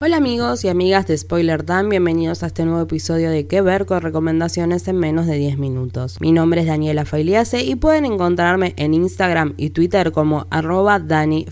Hola amigos y amigas de Spoiler Time, bienvenidos a este nuevo episodio de Que ver con recomendaciones en menos de 10 minutos. Mi nombre es Daniela Failiase y pueden encontrarme en Instagram y Twitter como arroba Dani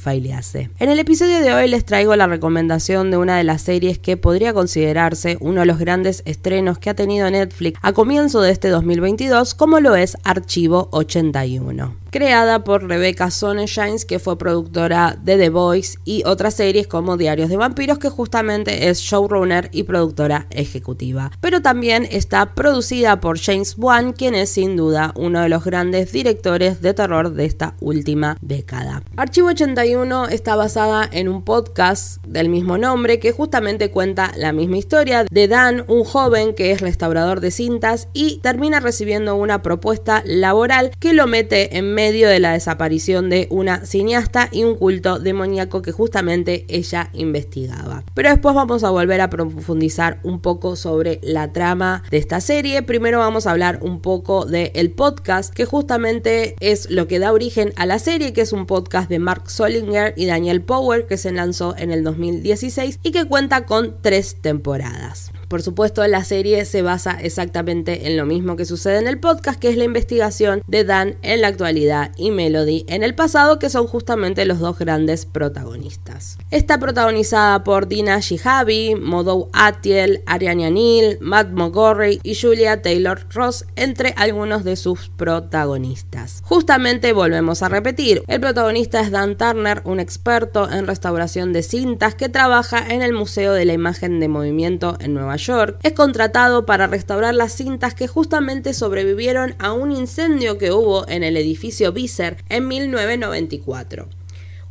En el episodio de hoy les traigo la recomendación de una de las series que podría considerarse uno de los grandes estrenos que ha tenido Netflix a comienzo de este 2022 como lo es Archivo 81 creada por Rebecca Sonnenshines, que fue productora de The Voice y otras series como Diarios de Vampiros, que justamente es showrunner y productora ejecutiva. Pero también está producida por James Wan, quien es sin duda uno de los grandes directores de terror de esta última década. Archivo 81 está basada en un podcast del mismo nombre que justamente cuenta la misma historia de Dan, un joven que es restaurador de cintas y termina recibiendo una propuesta laboral que lo mete en medio medio de la desaparición de una cineasta y un culto demoníaco que justamente ella investigaba. Pero después vamos a volver a profundizar un poco sobre la trama de esta serie. Primero vamos a hablar un poco del el podcast, que justamente es lo que da origen a la serie, que es un podcast de Mark Solinger y Daniel Power, que se lanzó en el 2016 y que cuenta con tres temporadas. Por supuesto, la serie se basa exactamente en lo mismo que sucede en el podcast, que es la investigación de Dan en la actualidad y Melody en el pasado, que son justamente los dos grandes protagonistas. Está protagonizada por Dina Shihabi, Modou Atiel, Ariane Neal, Matt Montgomery y Julia Taylor Ross, entre algunos de sus protagonistas. Justamente volvemos a repetir, el protagonista es Dan Turner, un experto en restauración de cintas que trabaja en el Museo de la Imagen de Movimiento en Nueva York, es contratado para restaurar las cintas que justamente sobrevivieron a un incendio que hubo en el edificio Visser en 1994.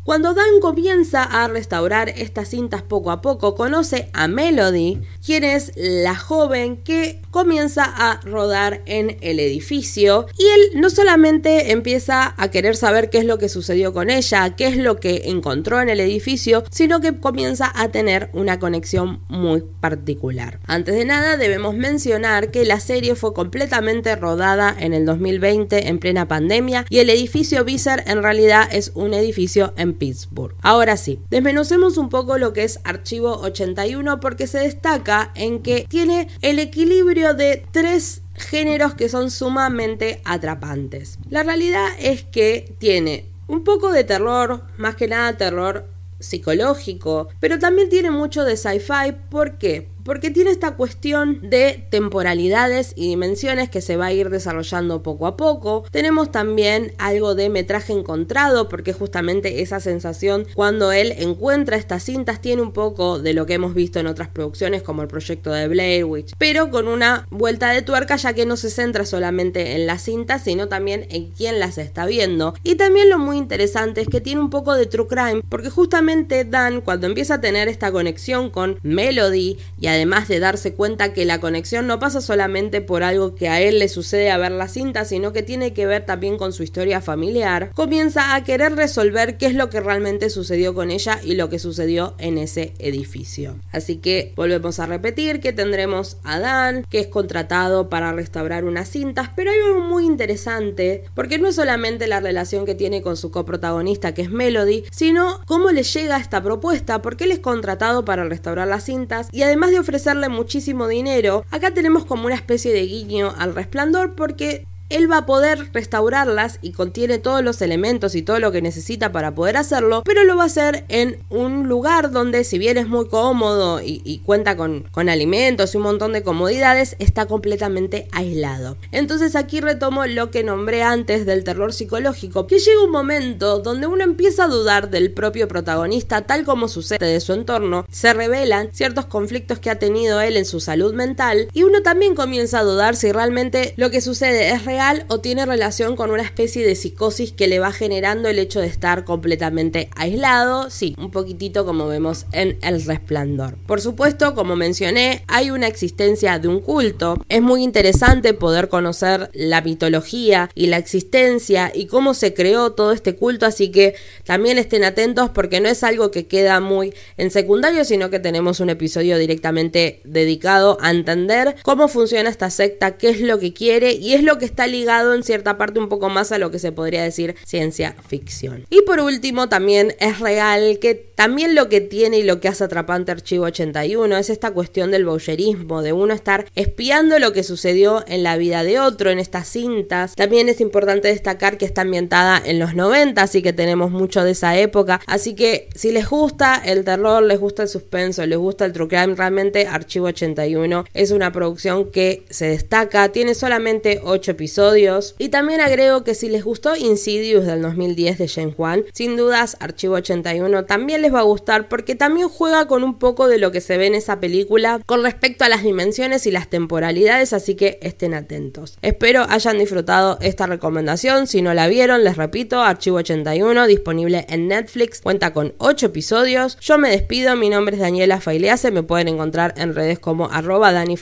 Cuando Dan comienza a restaurar estas cintas poco a poco, conoce a Melody, quien es la joven que comienza a rodar en el edificio y él no solamente empieza a querer saber qué es lo que sucedió con ella, qué es lo que encontró en el edificio, sino que comienza a tener una conexión muy particular. Antes de nada debemos mencionar que la serie fue completamente rodada en el 2020 en plena pandemia y el edificio Visser en realidad es un edificio en Pittsburgh. Ahora sí, desmenucemos un poco lo que es Archivo 81 porque se destaca en que tiene el equilibrio de tres géneros que son sumamente atrapantes. La realidad es que tiene un poco de terror, más que nada terror psicológico, pero también tiene mucho de sci-fi. ¿Por qué? Porque tiene esta cuestión de temporalidades y dimensiones que se va a ir desarrollando poco a poco. Tenemos también algo de metraje encontrado, porque justamente esa sensación cuando él encuentra estas cintas tiene un poco de lo que hemos visto en otras producciones como el proyecto de Blair Witch, pero con una vuelta de tuerca ya que no se centra solamente en las cintas, sino también en quién las está viendo. Y también lo muy interesante es que tiene un poco de true crime, porque justamente Dan cuando empieza a tener esta conexión con Melody y además de darse cuenta que la conexión no pasa solamente por algo que a él le sucede a ver la cinta, sino que tiene que ver también con su historia familiar, comienza a querer resolver qué es lo que realmente sucedió con ella y lo que sucedió en ese edificio. Así que volvemos a repetir que tendremos a Dan, que es contratado para restaurar unas cintas, pero hay algo muy interesante, porque no es solamente la relación que tiene con su coprotagonista, que es Melody, sino cómo le llega esta propuesta, porque él es contratado para restaurar las cintas y además de ofrecerle muchísimo dinero. Acá tenemos como una especie de guiño al resplandor porque él va a poder restaurarlas y contiene todos los elementos y todo lo que necesita para poder hacerlo, pero lo va a hacer en un lugar donde si bien es muy cómodo y, cuenta con, alimentos y un montón de comodidades, está completamente aislado. Entonces aquí retomo lo que nombré antes del terror psicológico, que llega un momento donde uno empieza a dudar del propio protagonista tal como sucede de su entorno, se revelan ciertos conflictos que ha tenido él en su salud mental y uno también comienza a dudar si realmente lo que sucede es real o tiene relación con una especie de psicosis que le va generando el hecho de estar completamente aislado, sí, un poquitito como vemos en El Resplandor. Por supuesto, como mencioné, hay una existencia de un culto. Es muy interesante poder conocer la mitología y la existencia y cómo se creó todo este culto, así que también estén atentos porque no es algo que queda muy en secundario, sino que tenemos un episodio directamente dedicado a entender cómo funciona esta secta, qué es lo que quiere y es lo que está ligado en cierta parte un poco más a lo que se podría decir ciencia ficción. Y por último, también es real que también lo que tiene y lo que hace atrapante Archivo 81 es esta cuestión del bowlerismo, de uno estar espiando lo que sucedió en la vida de otro en estas cintas. También es importante destacar que está ambientada en los 90, así que tenemos mucho de esa época. Así que si les gusta el terror, les gusta el suspenso, les gusta el true crime, realmente Archivo 81 es una producción que se destaca, tiene solamente 8 episodios. Y también agrego que si les gustó Insidious del 2010 de James Wan, sin dudas Archivo 81 también les va a gustar porque también juega con un poco de lo que se ve en esa película con respecto a las dimensiones y las temporalidades, así que estén atentos. Espero hayan disfrutado esta recomendación, si no la vieron, les repito, Archivo 81 disponible en Netflix, cuenta con 8 episodios. Yo me despido, mi nombre es Daniela Failease, me pueden encontrar en redes como arroba Dani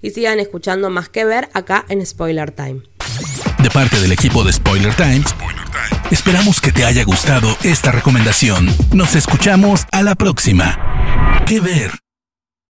y sigan escuchando más que ver acá en Spoiler Time. De parte del equipo de Spoiler Time, esperamos que te haya gustado esta recomendación. Nos escuchamos a la próxima. ¿Qué ver?